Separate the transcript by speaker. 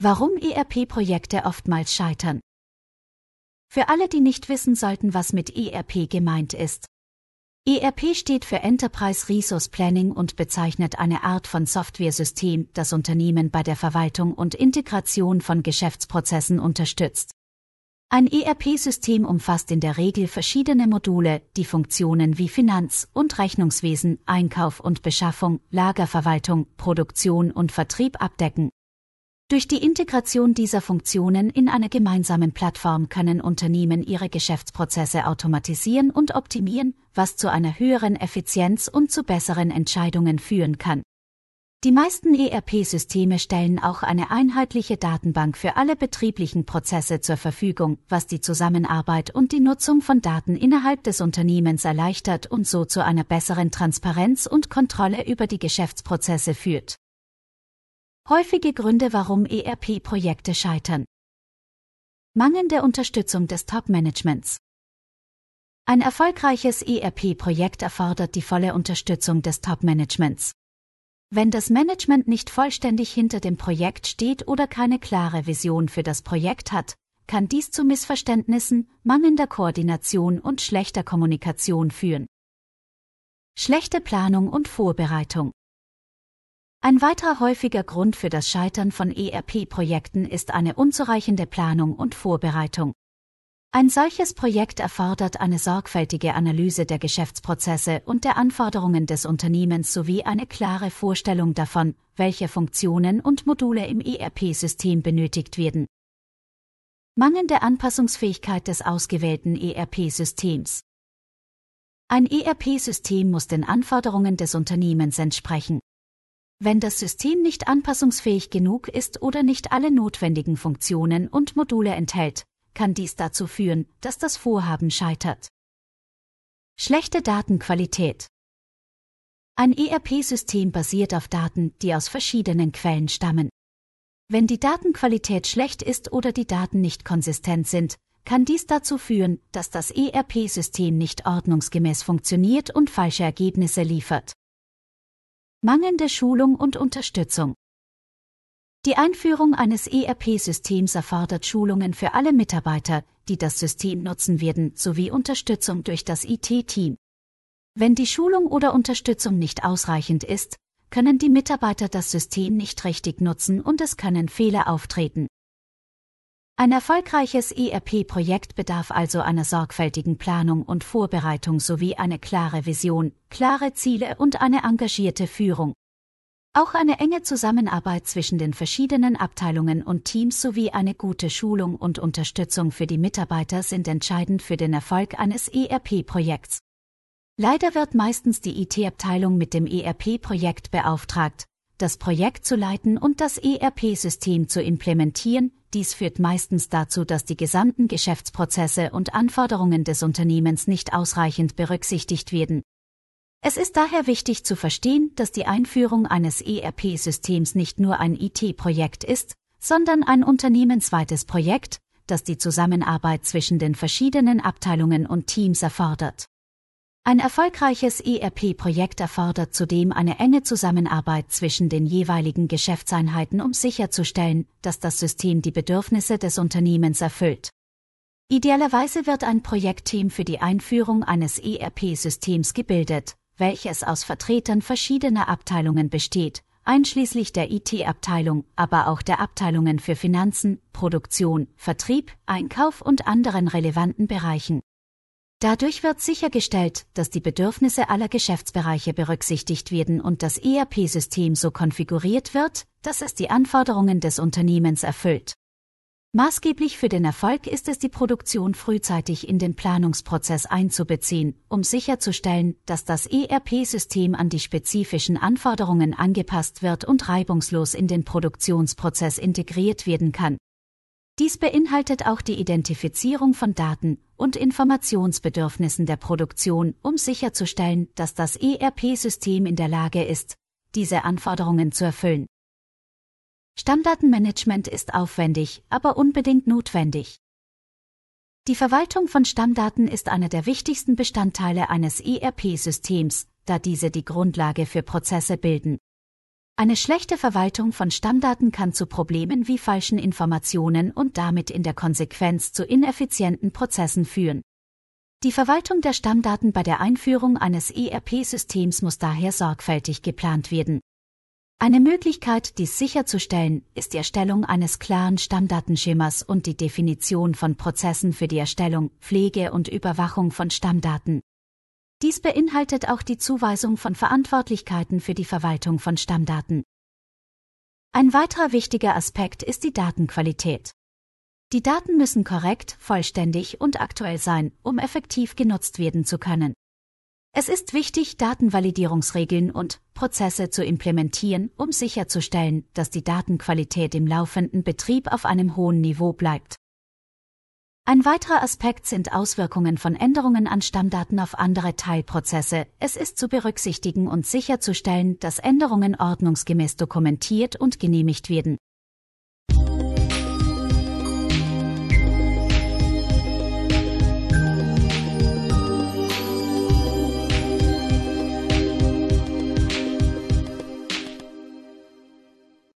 Speaker 1: Warum ERP-Projekte oftmals scheitern. Für alle, die nicht wissen sollten, was mit ERP gemeint ist. ERP steht für Enterprise Resource Planning und bezeichnet eine Art von Softwaresystem, das Unternehmen bei der Verwaltung und Integration von Geschäftsprozessen unterstützt. Ein ERP-System umfasst in der Regel verschiedene Module, die Funktionen wie Finanz- und Rechnungswesen, Einkauf und Beschaffung, Lagerverwaltung, Produktion und Vertrieb abdecken. Durch die Integration dieser Funktionen in einer gemeinsamen Plattform können Unternehmen ihre Geschäftsprozesse automatisieren und optimieren, was zu einer höheren Effizienz und zu besseren Entscheidungen führen kann. Die meisten ERP-Systeme stellen auch eine einheitliche Datenbank für alle betrieblichen Prozesse zur Verfügung, was die Zusammenarbeit und die Nutzung von Daten innerhalb des Unternehmens erleichtert und so zu einer besseren Transparenz und Kontrolle über die Geschäftsprozesse führt. Häufige Gründe, warum ERP-Projekte scheitern. Mangelnde Unterstützung des Top-Managements. Ein erfolgreiches ERP-Projekt erfordert die volle Unterstützung des Top-Managements. Wenn das Management nicht vollständig hinter dem Projekt steht oder keine klare Vision für das Projekt hat, kann dies zu Missverständnissen, mangelnder Koordination und schlechter Kommunikation führen. Schlechte Planung und Vorbereitung. Ein weiterer häufiger Grund für das Scheitern von ERP-Projekten ist eine unzureichende Planung und Vorbereitung. Ein solches Projekt erfordert eine sorgfältige Analyse der Geschäftsprozesse und der Anforderungen des Unternehmens sowie eine klare Vorstellung davon, welche Funktionen und Module im ERP-System benötigt werden. Mangelnde Anpassungsfähigkeit des ausgewählten ERP-Systems. Ein ERP-System muss den Anforderungen des Unternehmens entsprechen. Wenn das System nicht anpassungsfähig genug ist oder nicht alle notwendigen Funktionen und Module enthält, kann dies dazu führen, dass das Vorhaben scheitert. Schlechte Datenqualität. Ein ERP-System basiert auf Daten, die aus verschiedenen Quellen stammen. Wenn die Datenqualität schlecht ist oder die Daten nicht konsistent sind, kann dies dazu führen, dass das ERP-System nicht ordnungsgemäß funktioniert und falsche Ergebnisse liefert. Mangelnde Schulung und Unterstützung. Die Einführung eines ERP-Systems erfordert Schulungen für alle Mitarbeiter, die das System nutzen werden, sowie Unterstützung durch das IT-Team. Wenn die Schulung oder Unterstützung nicht ausreichend ist, können die Mitarbeiter das System nicht richtig nutzen und es können Fehler auftreten. Ein erfolgreiches ERP-Projekt bedarf also einer sorgfältigen Planung und Vorbereitung sowie eine klare Vision, klare Ziele und eine engagierte Führung. Auch eine enge Zusammenarbeit zwischen den verschiedenen Abteilungen und Teams sowie eine gute Schulung und Unterstützung für die Mitarbeiter sind entscheidend für den Erfolg eines ERP-Projekts. Leider wird meistens die IT-Abteilung mit dem ERP-Projekt beauftragt, das Projekt zu leiten und das ERP-System zu implementieren. Dies führt meistens dazu, dass die gesamten Geschäftsprozesse und Anforderungen des Unternehmens nicht ausreichend berücksichtigt werden. Es ist daher wichtig zu verstehen, dass die Einführung eines ERP-Systems nicht nur ein IT-Projekt ist, sondern ein unternehmensweites Projekt, das die Zusammenarbeit zwischen den verschiedenen Abteilungen und Teams erfordert. Ein erfolgreiches ERP-Projekt erfordert zudem eine enge Zusammenarbeit zwischen den jeweiligen Geschäftseinheiten, um sicherzustellen, dass das System die Bedürfnisse des Unternehmens erfüllt. Idealerweise wird ein Projektteam für die Einführung eines ERP-Systems gebildet, welches aus Vertretern verschiedener Abteilungen besteht, einschließlich der IT-Abteilung, aber auch der Abteilungen für Finanzen, Produktion, Vertrieb, Einkauf und anderen relevanten Bereichen. Dadurch wird sichergestellt, dass die Bedürfnisse aller Geschäftsbereiche berücksichtigt werden und das ERP-System so konfiguriert wird, dass es die Anforderungen des Unternehmens erfüllt. Maßgeblich für den Erfolg ist es, die Produktion frühzeitig in den Planungsprozess einzubeziehen, um sicherzustellen, dass das ERP-System an die spezifischen Anforderungen angepasst wird und reibungslos in den Produktionsprozess integriert werden kann. Dies beinhaltet auch die Identifizierung von Daten und Informationsbedürfnissen der Produktion, um sicherzustellen, dass das ERP-System in der Lage ist, diese Anforderungen zu erfüllen. Stammdatenmanagement ist aufwendig, aber unbedingt notwendig. Die Verwaltung von Stammdaten ist einer der wichtigsten Bestandteile eines ERP-Systems, da diese die Grundlage für Prozesse bilden. Eine schlechte Verwaltung von Stammdaten kann zu Problemen wie falschen Informationen und damit in der Konsequenz zu ineffizienten Prozessen führen. Die Verwaltung der Stammdaten bei der Einführung eines ERP-Systems muss daher sorgfältig geplant werden. Eine Möglichkeit, dies sicherzustellen, ist die Erstellung eines klaren Stammdatenschemas und die Definition von Prozessen für die Erstellung, Pflege und Überwachung von Stammdaten. Dies beinhaltet auch die Zuweisung von Verantwortlichkeiten für die Verwaltung von Stammdaten. Ein weiterer wichtiger Aspekt ist die Datenqualität. Die Daten müssen korrekt, vollständig und aktuell sein, um effektiv genutzt werden zu können. Es ist wichtig, Datenvalidierungsregeln und Prozesse zu implementieren, um sicherzustellen, dass die Datenqualität im laufenden Betrieb auf einem hohen Niveau bleibt. Ein weiterer Aspekt sind Auswirkungen von Änderungen an Stammdaten auf andere Teilprozesse. Es ist zu berücksichtigen und sicherzustellen, dass Änderungen ordnungsgemäß dokumentiert und genehmigt werden.